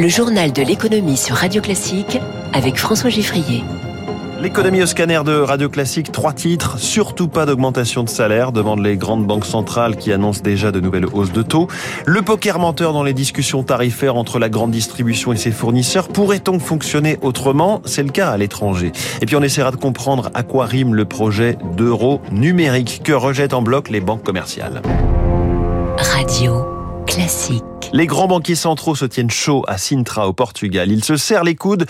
Le journal de l'économie sur Radio Classique avec François Giffrier. L'économie au scanner de Radio Classique, trois titres. Surtout pas d'augmentation de salaire, demandent les grandes banques centrales qui annoncent déjà de nouvelles hausses de taux. Le poker menteur dans les discussions tarifaires entre la grande distribution et ses fournisseurs. Pourrait-on fonctionner autrement? C'est le cas à l'étranger. Et puis on essaiera de comprendre à quoi rime le projet d'euro numérique que rejettent en bloc les banques commerciales? Radio Classique. Les grands banquiers centraux se tiennent chaud à Sintra au Portugal. Ils se serrent les coudes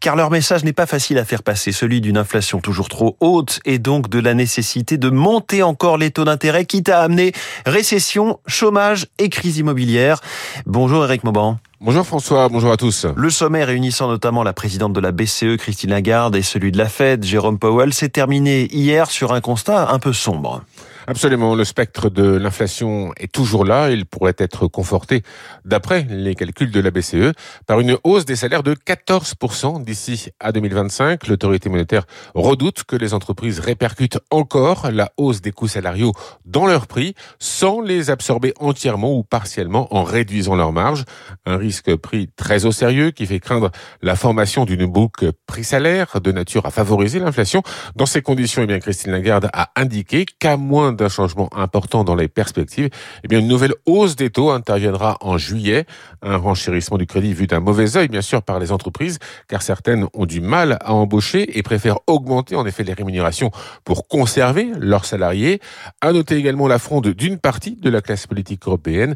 car leur message n'est pas facile à faire passer, celui d'une inflation toujours trop haute et donc de la nécessité de monter encore les taux d'intérêt quitte à amener récession, chômage et crise immobilière. Bonjour Eric Mauban. Bonjour François, bonjour à tous. Le sommet réunissant notamment la présidente de la BCE, Christine Lagarde, et celui de la Fed, Jérôme Powell, s'est terminé hier sur un constat un peu sombre. Absolument, le spectre de l'inflation est toujours là. Il pourrait être conforté, d'après les calculs de la BCE, par une hausse des salaires de 14% d'ici à 2025. L'autorité monétaire redoute que les entreprises répercutent encore la hausse des coûts salariaux dans leurs prix sans les absorber entièrement ou partiellement en réduisant leurs marges. Un risque pris très au sérieux qui fait craindre la formation d'une boucle prix-salaire de nature à favoriser l'inflation. Dans ces conditions, eh bien, Christine Lagarde a indiqué qu'à moins d'un changement important dans les perspectives, eh bien une nouvelle hausse des taux interviendra en juillet. Un renchérissement du crédit vu d'un mauvais œil, bien sûr, par les entreprises, car certaines ont du mal à embaucher et préfèrent augmenter en effet les rémunérations pour conserver leurs salariés. À noter également la fronde d'une partie de la classe politique européenne.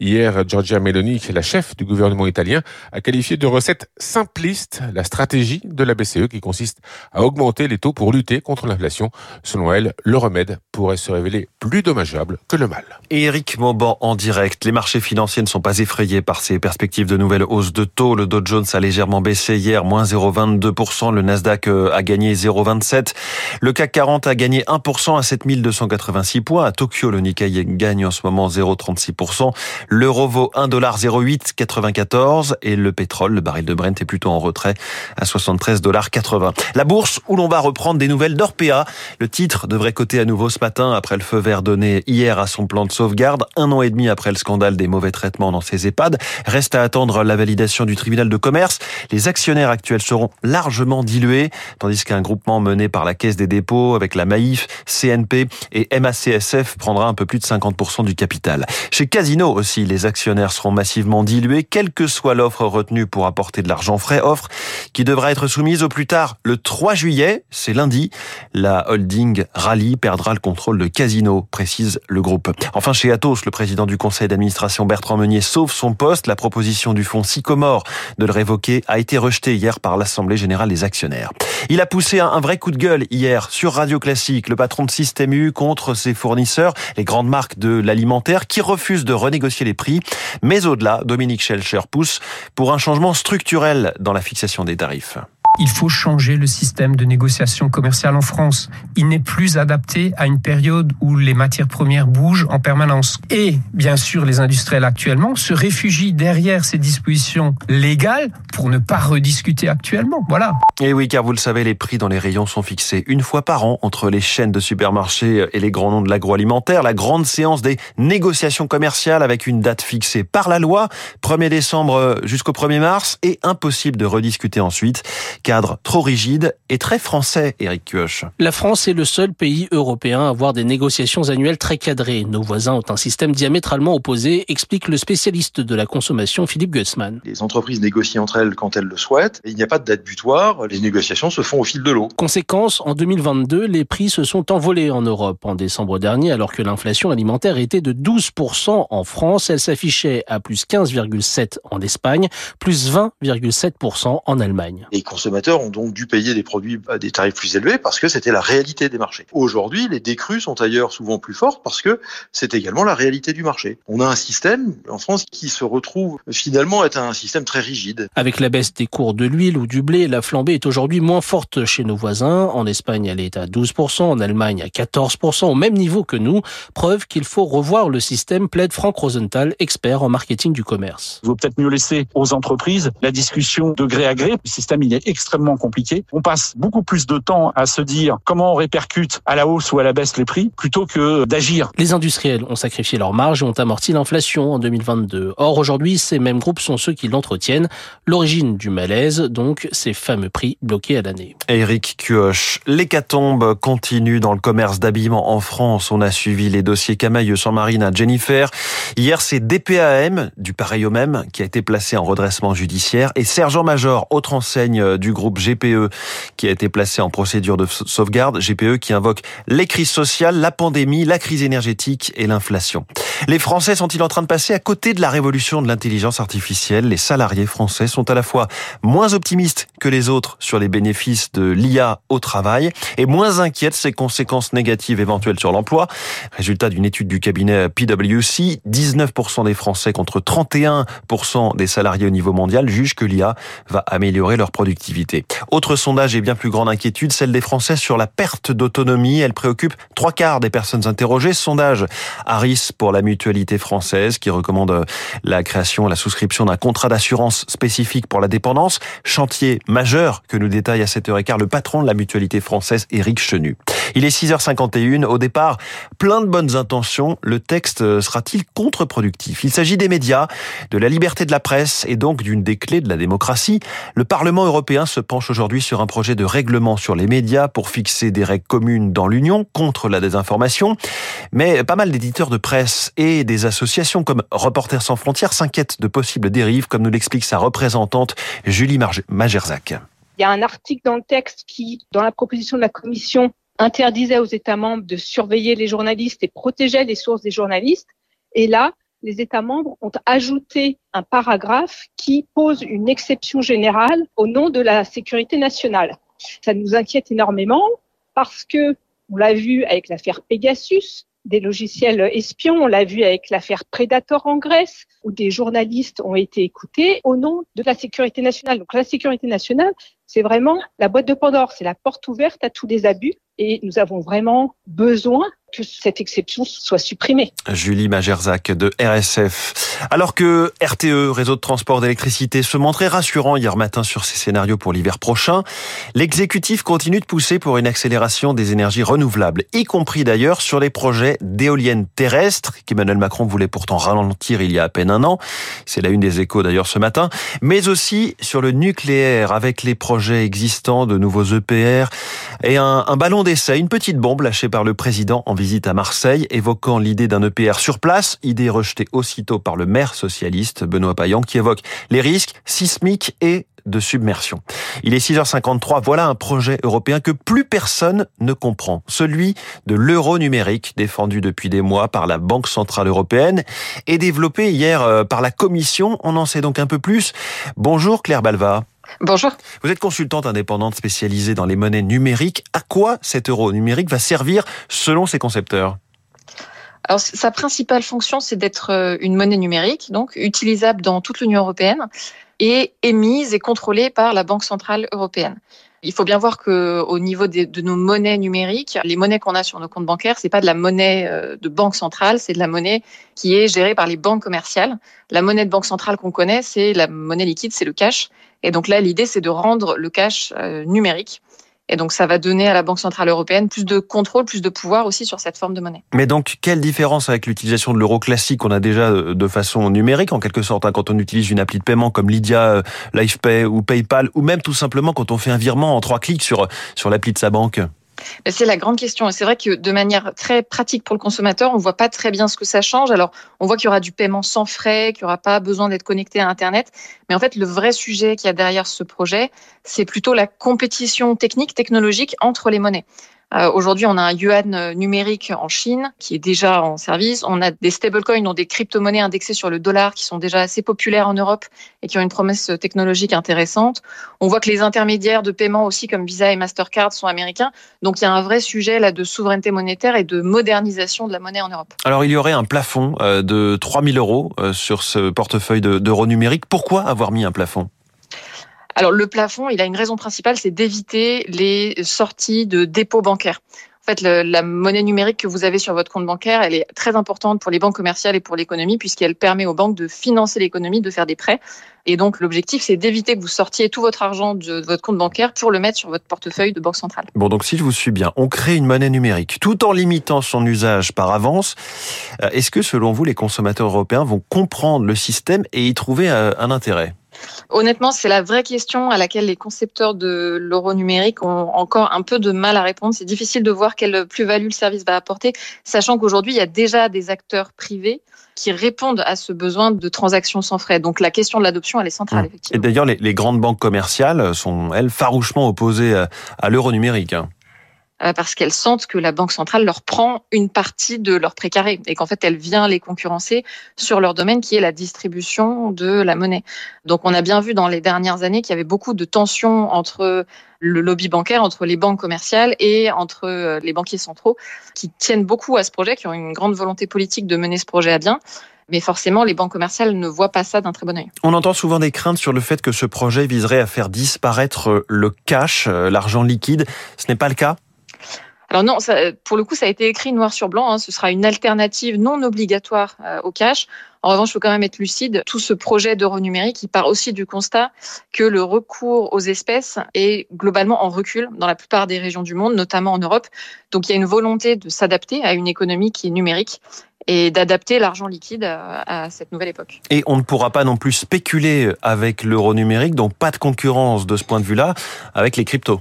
Hier, Giorgia Meloni, la chef du gouvernement italien, a qualifié de recette simpliste la stratégie de la BCE qui consiste à augmenter les taux pour lutter contre l'inflation. Selon elle, le remède pourrait se révéler plus dommageable que le mal. Et Eric Mauban en direct. Les marchés financiers ne sont pas effrayés par ces perspectives de nouvelles hausses de taux. Le Dow Jones a légèrement baissé hier, moins 0,22%. Le Nasdaq euh, a gagné 0,27%. Le CAC 40 a gagné 1% à 7286 points. À Tokyo, le Nikkei gagne en ce moment 0,36%. L'euro vaut 1,0894 et le pétrole, le baril de Brent est plutôt en retrait à 73,80 La bourse où l'on va reprendre des nouvelles d'Orpea. Le titre devrait coter à nouveau ce matin après le feu vert donné hier à son plan de sauvegarde, un an et demi après le scandale des mauvais traitements dans ses EHPAD. Reste à attendre la validation du tribunal de commerce. Les actionnaires actuels seront largement dilués, tandis qu'un groupement mené par la Caisse des dépôts avec la Maïf, CNP et MACSF prendra un peu plus de 50% du capital. Chez Casino aussi, les actionnaires seront massivement dilués, quelle que soit l'offre retenue pour apporter de l'argent frais, offre qui devra être soumise au plus tard le 3 juillet, c'est lundi. La holding Rally perdra le contrôle de Casino, précise le groupe. Enfin, chez Atos, le président du conseil d'administration Bertrand Meunier sauve son poste. La proposition du fonds Sycomore de le révoquer a été rejetée hier par l'Assemblée générale des actionnaires. Il a poussé un vrai coup de gueule hier sur Radio Classique, le patron de Système U contre ses fournisseurs, les grandes marques de l'alimentaire qui refusent de renégocier les prix. Mais au-delà, Dominique Schelcher pousse pour un changement structurel dans la fixation des tarifs. Il faut changer le système de négociation commerciale en France. Il n'est plus adapté à une période où les matières premières bougent en permanence. Et bien sûr, les industriels actuellement se réfugient derrière ces dispositions légales pour ne pas rediscuter actuellement. Voilà. Et oui, car vous le savez, les prix dans les rayons sont fixés une fois par an entre les chaînes de supermarchés et les grands noms de l'agroalimentaire. La grande séance des négociations commerciales avec une date fixée par la loi, 1er décembre jusqu'au 1er mars, et impossible de rediscuter ensuite cadre trop rigide et très français, Eric Kioch. La France est le seul pays européen à avoir des négociations annuelles très cadrées. Nos voisins ont un système diamétralement opposé, explique le spécialiste de la consommation Philippe Gutzmann. Les entreprises négocient entre elles quand elles le souhaitent. il n'y a pas de date butoir. Les négociations se font au fil de l'eau. Conséquence, en 2022, les prix se sont envolés en Europe. En décembre dernier, alors que l'inflation alimentaire était de 12% en France, elle s'affichait à plus 15,7% en Espagne, plus 20,7% en Allemagne. Les consommateurs ont donc dû payer des produits à des tarifs plus élevés parce que c'était la réalité des marchés. Aujourd'hui, les décrues sont ailleurs souvent plus fortes parce que c'est également la réalité du marché. On a un système en France qui se retrouve finalement être un système très rigide. Avec la baisse des cours de l'huile ou du blé, la flambée est aujourd'hui moins forte chez nos voisins. En Espagne, elle est à 12%, en Allemagne à 14%, au même niveau que nous. Preuve qu'il faut revoir le système, plaide Franck Rosenthal, expert en marketing du commerce. Il vaut peut-être mieux laisser aux entreprises la discussion de gré à gré. Le système, il est extrêmement extrêmement compliqué. On passe beaucoup plus de temps à se dire comment on répercute à la hausse ou à la baisse les prix plutôt que d'agir. Les industriels ont sacrifié leurs marges et ont amorti l'inflation en 2022. Or, aujourd'hui, ces mêmes groupes sont ceux qui l'entretiennent. L'origine du malaise, donc, ces fameux prix bloqués à l'année. Eric Cuoche, l'hécatombe continue dans le commerce d'habillement en France. On a suivi les dossiers Camailleux sans Marine à Jennifer. Hier, c'est DPAM, du pareil au même, qui a été placé en redressement judiciaire et Sergent Major, autre enseigne du groupe GPE, qui a été placé en procédure de sauvegarde. GPE qui invoque les crises sociales, la pandémie, la crise énergétique et l'inflation. Les Français sont-ils en train de passer à côté de la révolution de l'intelligence artificielle? Les salariés français sont à la fois moins optimistes que les autres sur les bénéfices de l'IA au travail et moins inquiets de ses conséquences négatives éventuelles sur l'emploi. Résultat d'une étude du cabinet PwC, 19% des Français contre 31% des salariés au niveau mondial jugent que l'IA va améliorer leur productivité. Autre sondage et bien plus grande inquiétude, celle des Français sur la perte d'autonomie. Elle préoccupe trois quarts des personnes interrogées. Sondage Harris pour la mutualité française qui recommande la création, la souscription d'un contrat d'assurance spécifique pour la dépendance. Chantier majeur que nous détaille à 7h15 le patron de la mutualité française, Éric Chenu. Il est 6h51. Au départ, plein de bonnes intentions. Le texte sera-t-il contre-productif? Il s'agit des médias, de la liberté de la presse et donc d'une des clés de la démocratie. Le Parlement se penche aujourd'hui sur un projet de règlement sur les médias pour fixer des règles communes dans l'Union contre la désinformation. Mais pas mal d'éditeurs de presse et des associations comme Reporters sans frontières s'inquiètent de possibles dérives, comme nous l'explique sa représentante Julie Magerzac. Il y a un article dans le texte qui, dans la proposition de la Commission, interdisait aux États membres de surveiller les journalistes et protégeait les sources des journalistes. Et là, les États membres ont ajouté un paragraphe qui pose une exception générale au nom de la sécurité nationale. Ça nous inquiète énormément parce que, on l'a vu avec l'affaire Pegasus, des logiciels espions, on l'a vu avec l'affaire Predator en Grèce, où des journalistes ont été écoutés au nom de la sécurité nationale. Donc la sécurité nationale, c'est vraiment la boîte de Pandore, c'est la porte ouverte à tous les abus et nous avons vraiment besoin que cette exception soit supprimée. Julie Magerzac de RSF. Alors que RTE, réseau de transport d'électricité, se montrait rassurant hier matin sur ses scénarios pour l'hiver prochain, l'exécutif continue de pousser pour une accélération des énergies renouvelables, y compris d'ailleurs sur les projets d'éoliennes terrestres qu'Emmanuel Macron voulait pourtant ralentir il y a à peine un an. C'est la une des échos d'ailleurs ce matin, mais aussi sur le nucléaire avec les projets existants de nouveaux EPR et un, un ballon d'essai, une petite bombe lâchée par le président en visite à Marseille, évoquant l'idée d'un EPR sur place, idée rejetée aussitôt par le maire socialiste Benoît Payan, qui évoque les risques sismiques et de submersion. Il est 6h53, voilà un projet européen que plus personne ne comprend, celui de l'euro numérique défendu depuis des mois par la Banque Centrale Européenne et développé hier euh, par la Commission. On en sait donc un peu plus. Bonjour Claire Balva. Bonjour. Vous êtes consultante indépendante spécialisée dans les monnaies numériques. À quoi cet euro numérique va servir selon ses concepteurs? Alors, sa principale fonction, c'est d'être euh, une monnaie numérique, donc utilisable dans toute l'Union européenne et émise et contrôlée par la Banque centrale européenne. Il faut bien voir que au niveau de, nos monnaies numériques, les monnaies qu'on a sur nos comptes bancaires, c'est pas de la monnaie euh, de banque centrale, c'est de la monnaie qui est gérée par les banques commerciales. La monnaie de banque centrale qu'on connaît, c'est la monnaie liquide, c'est le cash. Et donc là, l'idée, c'est de rendre le cash euh, numérique. Et donc, ça va donner à la Banque Centrale Européenne plus de contrôle, plus de pouvoir aussi sur cette forme de monnaie. Mais donc, quelle différence avec l'utilisation de l'euro classique qu'on a déjà de façon numérique, en quelque sorte, hein, quand on utilise une appli de paiement comme Lydia, LifePay ou PayPal, ou même tout simplement quand on fait un virement en trois clics sur, sur l'appli de sa banque? C'est la grande question. C'est vrai que de manière très pratique pour le consommateur, on ne voit pas très bien ce que ça change. Alors, on voit qu'il y aura du paiement sans frais, qu'il n'y aura pas besoin d'être connecté à Internet. Mais en fait, le vrai sujet qu'il y a derrière ce projet, c'est plutôt la compétition technique, technologique entre les monnaies. Euh, Aujourd'hui, on a un yuan euh, numérique en Chine qui est déjà en service. On a des stablecoins, donc des crypto-monnaies indexées sur le dollar qui sont déjà assez populaires en Europe et qui ont une promesse technologique intéressante. On voit que les intermédiaires de paiement aussi comme Visa et Mastercard sont américains. Donc il y a un vrai sujet là de souveraineté monétaire et de modernisation de la monnaie en Europe. Alors il y aurait un plafond euh, de 3000 euros sur ce portefeuille d'euros numériques. Pourquoi avoir mis un plafond? Alors le plafond, il a une raison principale, c'est d'éviter les sorties de dépôts bancaires. En fait, la monnaie numérique que vous avez sur votre compte bancaire, elle est très importante pour les banques commerciales et pour l'économie, puisqu'elle permet aux banques de financer l'économie, de faire des prêts. Et donc, l'objectif, c'est d'éviter que vous sortiez tout votre argent de votre compte bancaire pour le mettre sur votre portefeuille de banque centrale. Bon, donc si je vous suis bien, on crée une monnaie numérique tout en limitant son usage par avance. Euh, est-ce que, selon vous, les consommateurs européens vont comprendre le système et y trouver euh, un intérêt? Honnêtement, c'est la vraie question à laquelle les concepteurs de l'euro numérique ont encore un peu de mal à répondre. C'est difficile de voir quelle plus-value le service va apporter, sachant qu'aujourd'hui, il y a déjà des acteurs privés qui répondent à ce besoin de transactions sans frais. Donc la question de l'adoption, elle est centrale, mmh. effectivement. Et d'ailleurs, les, les, grandes banques commerciales sont, elles, farouchement opposées à, à l'euro numérique. Hein. Euh, parce qu'elles sentent que la Banque centrale leur prend une partie de leur précaré et qu'en fait elle vient les concurrencer sur leur domaine qui est la distribution de la monnaie. Donc on a bien vu dans les dernières années qu'il y avait beaucoup de tensions entre le lobby bancaire, entre les banques commerciales et entre euh, les banquiers centraux qui tiennent beaucoup à ce projet, qui ont une grande volonté politique de mener ce projet à bien. Mais forcément, les banques commerciales ne voient pas ça d'un très bon œil. On entend souvent des craintes sur le fait que ce projet viserait à faire disparaître le cash, euh, l'argent liquide. Ce n'est pas le cas alors non, ça, pour le coup, ça a été écrit noir sur blanc. Hein, ce sera une alternative non obligatoire euh, au cash. En revanche, il faut quand même être lucide. Tout ce projet d'euro numérique, il part aussi du constat que le recours aux espèces est globalement en recul dans la plupart des régions du monde, notamment en Europe. Donc il y a une volonté de s'adapter à une économie qui est numérique et d'adapter l'argent liquide à, cette nouvelle époque. Et on ne pourra pas non plus spéculer avec l'euro numérique, donc pas de concurrence de ce point de vue-là avec les cryptos.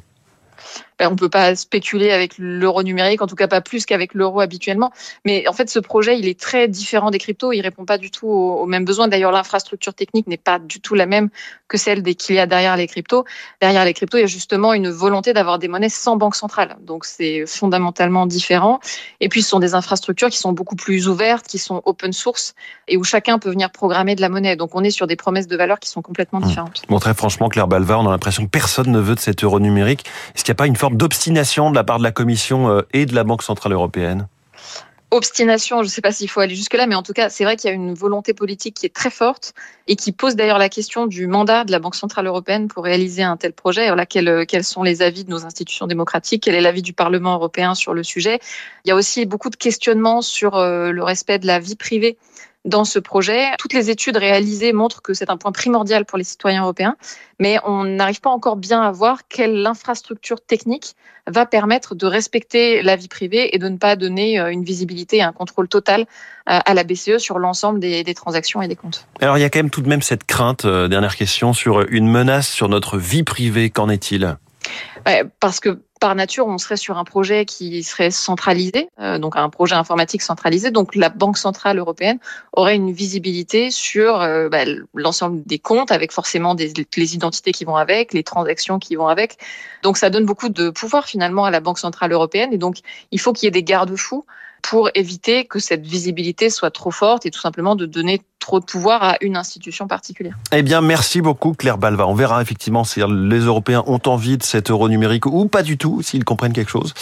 Ben, on peut pas spéculer avec l'euro numérique, en tout cas pas plus qu'avec l'euro habituellement. Mais en fait, ce projet, il est très différent des cryptos. Il répond pas du tout aux, aux mêmes besoins. D'ailleurs, l'infrastructure technique n'est pas du tout la même que celle qu'il y a derrière les cryptos. Derrière les cryptos, il y a justement une volonté d'avoir des monnaies sans banque centrale. Donc, c'est fondamentalement différent. Et puis, ce sont des infrastructures qui sont beaucoup plus ouvertes, qui sont open source et où chacun peut venir programmer de la monnaie. Donc, on est sur des promesses de valeur qui sont complètement mmh. différentes. Bon, très franchement, Claire Balva, on a l'impression que personne ne veut de cet euro numérique. Est-ce qu'il n'y a pas une d'obstination de la part de la Commission euh, et de la Banque Centrale Européenne. Obstination, je ne sais pas s'il faut aller jusque-là, mais en tout cas, c'est vrai qu'il y a une volonté politique qui est très forte et qui pose d'ailleurs la question du mandat de la Banque Centrale Européenne pour réaliser un tel projet. Voilà, quels, quels sont les avis de nos institutions démocratiques? Quel est l'avis du Parlement européen sur le sujet? Il y a aussi beaucoup de questionnements sur euh, le respect de la vie privée dans ce projet. Toutes les études réalisées montrent que c'est un point primordial pour les citoyens européens, mais on n'arrive pas encore bien à voir quelle infrastructure technique va permettre de respecter la vie privée et de ne pas donner euh, une visibilité et un contrôle total euh, à la BCE sur l'ensemble des, des, transactions et des comptes. Alors il y a quand même tout de même cette crainte, euh, dernière question, sur une menace sur notre vie privée. Qu'en est-il? Parce que par nature, on serait sur un projet qui serait centralisé, euh, donc un projet informatique centralisé. Donc la Banque centrale européenne aurait une visibilité sur euh, bah, l'ensemble des comptes, avec forcément des, les identités qui vont avec, les transactions qui vont avec. Donc ça donne beaucoup de pouvoir finalement à la Banque centrale européenne. Et donc il faut qu'il y ait des garde-fous pour éviter que cette visibilité soit trop forte et tout simplement de donner trop de pouvoir à une institution particulière. Eh bien, merci beaucoup Claire Balva. On verra effectivement si les Européens ont envie de cet euro numérique ou pas du tout, s'ils comprennent quelque chose.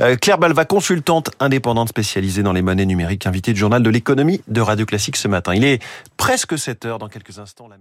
Euh, Claire Balva, consultante indépendante spécialisée dans les monnaies numériques, invitée du journal de l'économie de Radio Classique ce matin. Il est presque 7 heures dans quelques instants. La